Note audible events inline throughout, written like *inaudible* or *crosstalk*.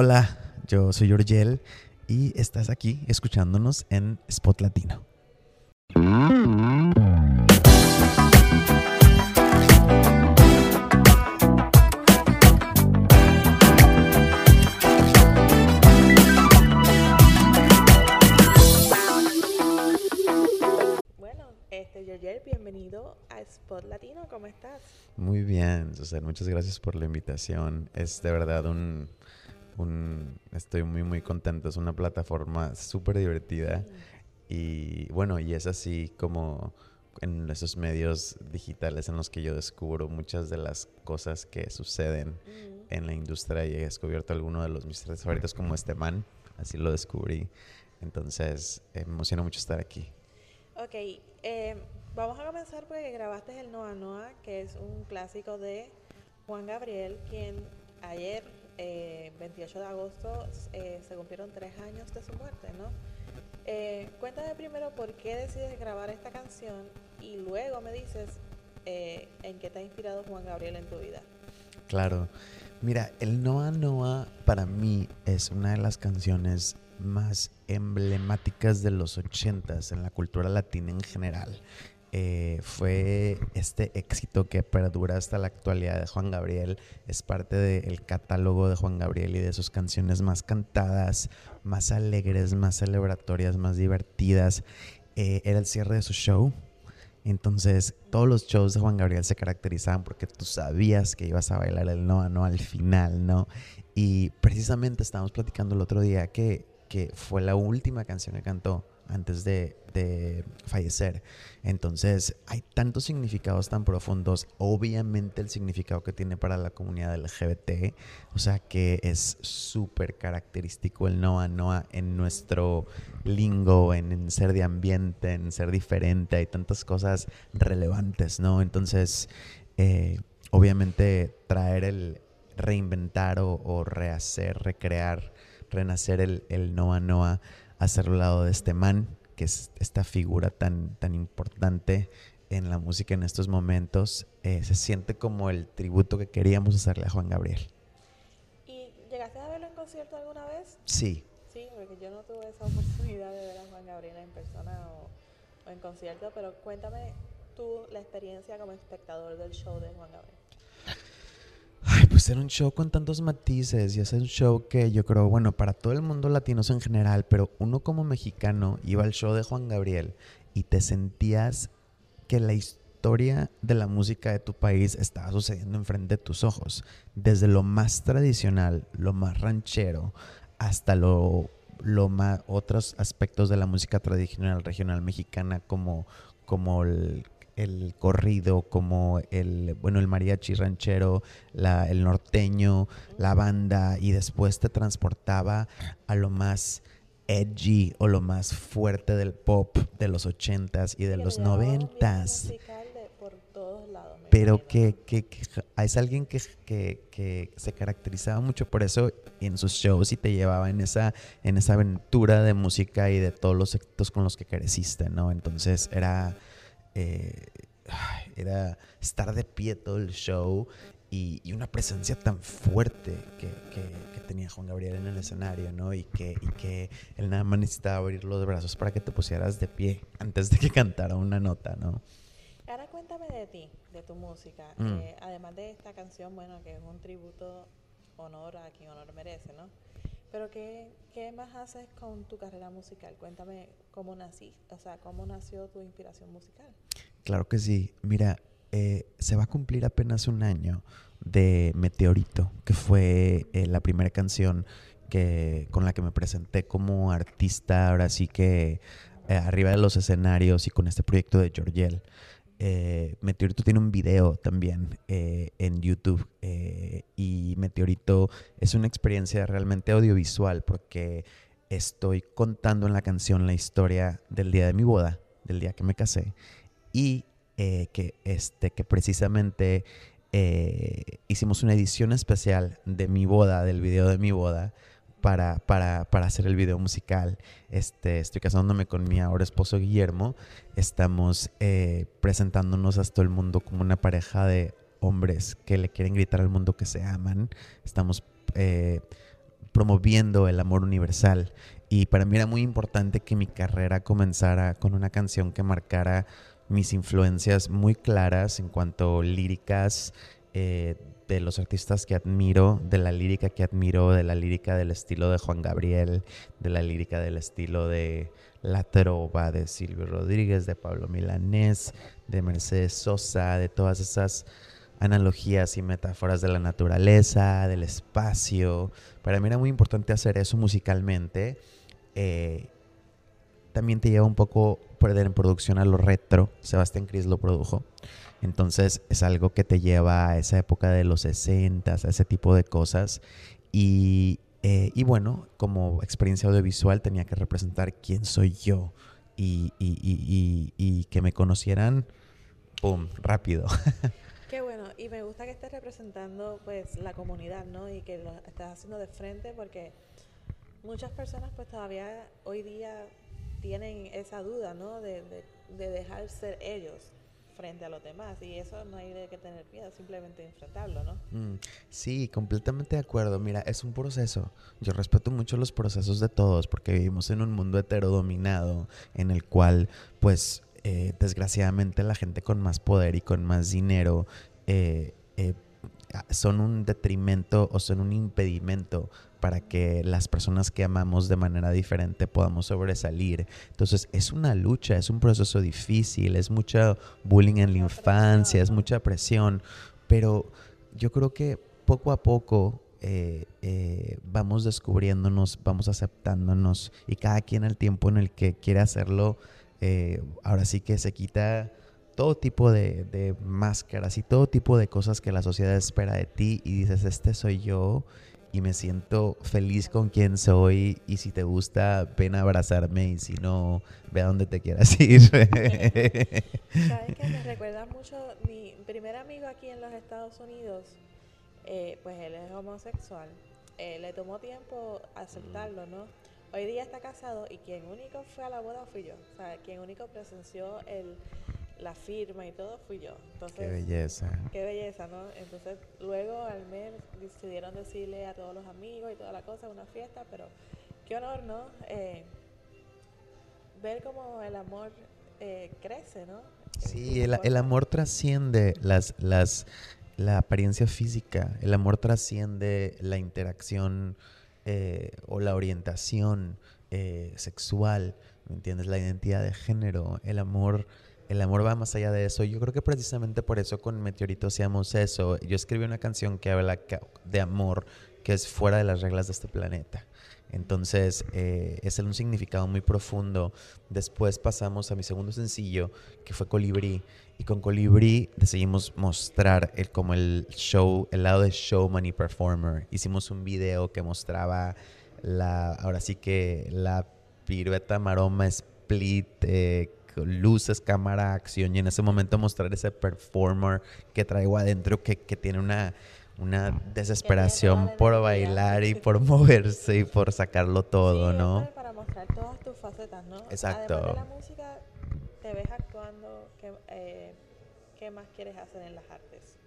Hola, yo soy Yorgel y estás aquí escuchándonos en Spot Latino. Bueno, este bienvenido a Spot Latino, ¿cómo estás? Muy bien, Susana, muchas gracias por la invitación. Es de verdad un, un estoy muy muy contento, es una plataforma súper divertida. Y bueno, y es así como en esos medios digitales en los que yo descubro muchas de las cosas que suceden Mm, en la industria y he descubierto algunos de los mis tres favoritos como este man, así lo descubrí. Entonces, eh, me emociona mucho estar aquí. Ok, eh, vamos a comenzar porque grabaste el Noa Noa, que es un clásico de Juan Gabriel, quien ayer, eh, 28 de agosto, eh, se cumplieron tres años de su muerte, ¿no? Eh, cuéntame primero por qué decides grabar esta canción y luego me dices eh, en qué te ha inspirado Juan Gabriel en tu vida. Claro. Mira, el Noa Noa para mí es una de las canciones más emblemáticas de los ochentas en la cultura latina en general. Eh, fue este éxito que perdura hasta la actualidad de Juan Gabriel. Es parte del catálogo de Juan Gabriel y de sus canciones más cantadas, más alegres, más celebratorias, más divertidas. Eh, era el cierre de su show. Entonces, todos los shows de Juan Gabriel se caracterizaban porque tú sabías que ibas a bailar el no, no al final, ¿no? Y precisamente estábamos platicando el otro día que, que fue la última canción que cantó antes de, de fallecer. Entonces, hay tantos significados tan profundos. Obviamente, el significado que tiene para la comunidad LGBT, o sea, que es súper característico el Noa Noa en nuestro lingo, en, ser de ambiente, en ser diferente. Hay tantas cosas relevantes, ¿no? Entonces, eh, obviamente, traer el reinventar o, o rehacer, recrear, renacer el, el Noa Noa hacerlo al lado de este man, que es esta figura tan, tan importante en la música en estos momentos, eh, se siente como el tributo que queríamos hacerle a Juan Gabriel. ¿Y llegaste a verlo en concierto alguna vez? Sí, Sí, porque yo no tuve esa oportunidad de ver a Juan Gabriel en persona o, o en concierto, pero cuéntame tú la experiencia como espectador del show de Juan Gabriel. Era un show con tantos matices y es un show que yo creo, bueno, para todo el mundo latinos en general, pero uno como mexicano iba al show de Juan Gabriel y te sentías que la historia de la música de tu país estaba sucediendo enfrente de tus ojos, desde lo más tradicional, lo más ranchero, hasta lo, lo más otros aspectos de la música tradicional regional mexicana como, como el el corrido, como el, bueno, el mariachi ranchero, la, el norteño, la banda, y después te transportaba a lo más edgy o lo más fuerte del pop de los ochentas y de Que los le daba un viaje noventas. musical de por todos lados, me Pero imagino. que, que- que es alguien que, que- que se caracterizaba mucho por eso en sus shows y te llevaba en esa, en esa aventura de música y de todos los éxitos con los que creciste, ¿no? Entonces era, eh, era estar de pie todo el show y, y una presencia tan fuerte que, que- que tenía Juan Gabriel en el escenario, ¿no? Y que, y que él nada más necesitaba abrir los brazos para que te pusieras de pie antes de que cantara una nota, ¿no? Ahora cuéntame de ti, de tu música. Mm. Eh, además de esta canción, bueno, que es un tributo, honor a quien honor merece, ¿no? Pero ¿qué, qué más haces con tu carrera musical? Cuéntame cómo nací, o sea, cómo nació tu inspiración musical. Claro que sí. Mira, eh, se va a cumplir apenas un año de Meteorito, que fue eh, la primera canción que, con la que me presenté como artista, ahora sí que eh, arriba de los escenarios y con este proyecto de Georgiel. Eh, Meteorito tiene un video también eh, en YouTube eh, y Meteorito es una experiencia realmente audiovisual porque estoy contando en la canción la historia del día de mi boda, del día que me casé y que, este, que precisamente hicimos una edición especial de mi boda, del video de mi boda, para, para, para hacer el video musical. Este, estoy casándome con mi ahora esposo Guillermo. Estamos eh, presentándonos a todo el mundo como una pareja de hombres que le quieren gritar al mundo que se aman. Estamos eh, promoviendo el amor universal. Y para mí era muy importante que mi carrera comenzara con una canción que marcara mis influencias muy claras en cuanto líricas eh, de los artistas que admiro, de la lírica que admiro, de la lírica del estilo de Juan Gabriel, de la lírica del estilo de La Trova, de Silvio Rodríguez, de Pablo Milanés, de Mercedes Sosa, de todas esas analogías y metáforas de la naturaleza, del espacio. Para mí era muy importante hacer eso musicalmente eh, también te lleva un poco en producción a lo retro. Sebastián Cris lo produjo. Entonces es algo que te lleva a esa época de los 60, a ese tipo de cosas. Y, eh, y bueno, como experiencia audiovisual tenía que representar quién soy yo y, y, y que me conocieran, ¡pum!, rápido. *laughs* Qué bueno, y me gusta que estés representando pues la comunidad, ¿no? Y que lo estás haciendo de frente porque muchas personas pues todavía hoy día tienen esa duda, ¿no? De, de, dejar ser ellos frente a los demás y eso no hay de qué tener miedo, simplemente enfrentarlo, ¿no? Mm, sí, completamente de acuerdo. Mira, es un proceso. Yo respeto mucho los procesos de todos porque vivimos en un mundo heterodominado en el cual, pues, eh, desgraciadamente la gente con más poder y con más dinero eh, eh, son un detrimento o son un impedimento para que las personas que amamos de manera diferente podamos sobresalir. Entonces es una lucha, es un proceso difícil, es mucho bullying en la infancia, es mucha presión, pero yo creo que poco a poco eh, eh, vamos descubriéndonos, vamos aceptándonos y cada quien el tiempo en el que quiere hacerlo, eh, ahora sí que se quita todo tipo de, de, máscaras y todo tipo de cosas que la sociedad espera de ti y dices, este soy yo y me siento feliz con quien soy y si te gusta ven a abrazarme y si no ve a donde te quieras *laughs* ir. ¿Sabes que me recuerda mucho mi primer amigo aquí en los Estados Unidos? Eh, pues él es homosexual. Eh, le tomó tiempo aceptarlo, ¿no? Hoy día está casado y quien único fue a la boda fui yo. O sea, quien único presenció el la firma y todo fui yo. Entonces, qué belleza. Qué belleza, ¿no? Entonces, luego al mes decidieron decirle a todos los amigos y toda la cosa, una fiesta, pero qué honor, ¿no? Eh, ver cómo el amor eh, crece, ¿no? Sí, el, el, amor trasciende las, las, la apariencia física, el amor trasciende la interacción eh, o la orientación sexual, ¿me entiendes? La identidad de género, el amor el amor va más allá de eso. Yo creo que precisamente por eso con Meteorito hacíamos eso. Yo escribí una canción que habla de amor que es fuera de las reglas de este planeta. Entonces, eh, es un significado muy profundo. Después pasamos a mi segundo sencillo, que fue Colibrí. Y con Colibrí decidimos mostrar el, como el show, el lado de showman y performer. Hicimos un video que mostraba la, ahora sí que la pirueta maroma split, eh, luces, cámara, acción y en ese momento mostrar ese performer que traigo adentro que, que tiene una, una desesperación por bailar y *laughs* por moverse y por sacarlo todo, ¿no? Para mostrar todas tus facetas, ¿no? Exacto. Además de la música, te ves actuando, ¿qué, eh, ¿qué más quieres hacer en las artes?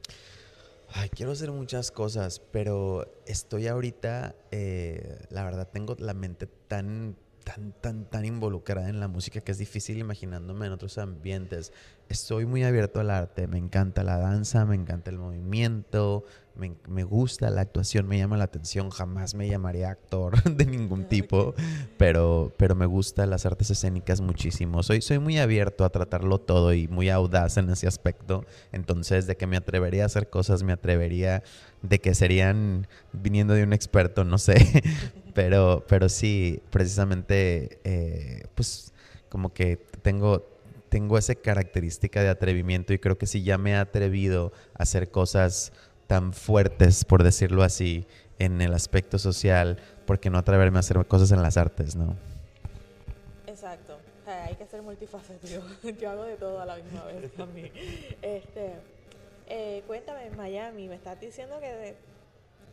Ay, quiero hacer muchas cosas, pero estoy ahorita, eh, la verdad, tengo la mente tan tan, tan, tan involucrada en la música que es difícil imaginándome en otros ambientes. Estoy muy abierto al arte, me encanta la danza, me encanta el movimiento, me, me gusta la actuación, me llama la atención, jamás me llamaría actor *laughs* de ningún tipo, pero, pero me gusta las artes escénicas muchísimo. Soy, soy muy abierto a tratarlo todo y muy audaz en ese aspecto, entonces de que me atrevería a hacer cosas, me atrevería de que serían viniendo de un experto, no sé, *laughs* pero, pero sí, precisamente, eh, pues como que tengo, tengo esa característica de atrevimiento y creo que si ya me he atrevido a hacer cosas tan fuertes, por decirlo así, en el aspecto social, ¿por qué no atreverme a hacer cosas en las artes, no? Exacto. hay que ser multifacético. *laughs* Yo hago de todo a la misma vez *laughs* también. Este, eh, cuéntame, en Miami, me estás diciendo que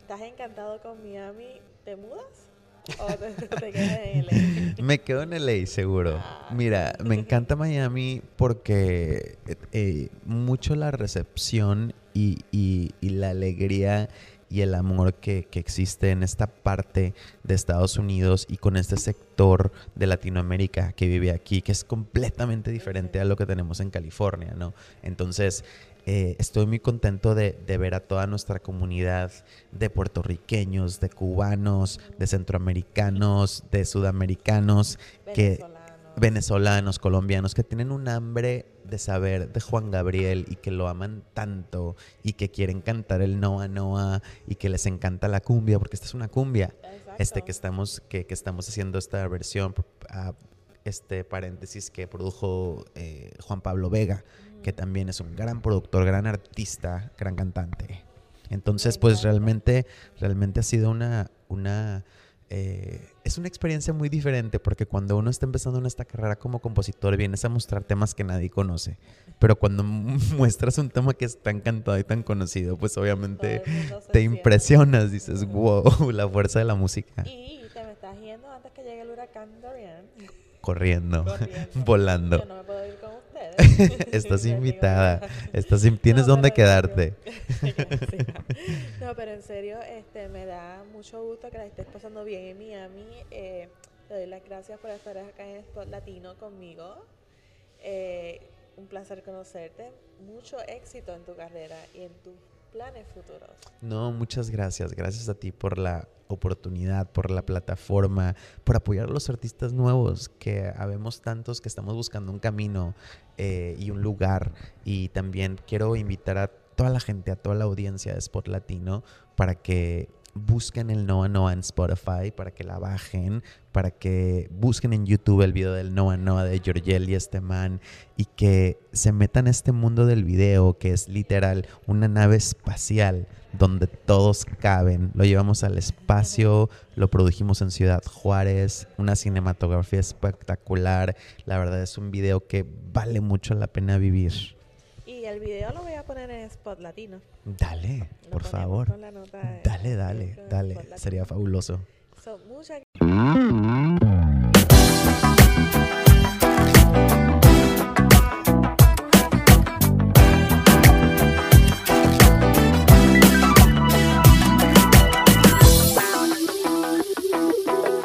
estás encantado con Miami, ¿te mudas? ¿O te, *laughs* quedas en LA? me quedo en LA, seguro. Ah. Mira, me encanta Miami porque eh, mucho la recepción y, la alegría y el amor que, que, existe en esta parte de Estados Unidos y con este sector de Latinoamérica que vive aquí, que es completamente diferente a lo que tenemos en California, ¿no? Entonces, eh, estoy muy contento de, de, ver a toda nuestra comunidad de puertorriqueños, de cubanos, de centroamericanos, de sudamericanos, que venezolanos, colombianos, que tienen un hambre de saber de Juan Gabriel y que lo aman tanto y que quieren cantar el Noa Noa y que les encanta la cumbia, porque esta es una cumbia, este que estamos, que, que, estamos haciendo esta versión, uh, este paréntesis que produjo eh, Juan Pablo Vega, mm. que también es un gran productor, gran artista, gran cantante. Entonces, pues realmente, realmente ha sido una, una eh, es una experiencia muy diferente porque cuando uno está empezando en esta carrera como compositor vienes a mostrar temas que nadie conoce, pero cuando *laughs* muestras un tema que es tan cantado y tan conocido, pues obviamente te impresionas, dices, wow, *laughs* la fuerza de la música. Y te me estás yendo antes que llegue el huracán Dorian. Corriendo, *laughs* volando. Yo no me puedo ir con *laughs* Estás invitada. Estás tienes no, dónde quedarte. *laughs* no, pero en serio, este, me da mucho gusto que la estés pasando bien en Miami. Eh, te doy las gracias por estar acá en Spot Latino conmigo. Eh, un placer conocerte. Mucho éxito en tu carrera y en tus planes futuros. No, muchas gracias. Gracias a ti por la oportunidad, por la plataforma, por apoyar a los artistas nuevos, que habemos tantos que estamos buscando un camino eh, y un lugar. Y también quiero invitar a toda la gente, a toda la audiencia de Spot Latino, para que busquen el Noah Noah en Spotify para que la bajen, para que busquen en YouTube el video del Noah Noah de Georgel y este man y que se metan a este mundo del video que es literal una nave espacial donde todos caben. Lo llevamos al espacio, lo produjimos en Ciudad Juárez, una cinematografía espectacular. La verdad es un video que vale mucho la pena vivir. El video lo voy a poner en Spot Latino. Dale, por favor. Dale, dale, dale. Sería fabuloso. So, muchas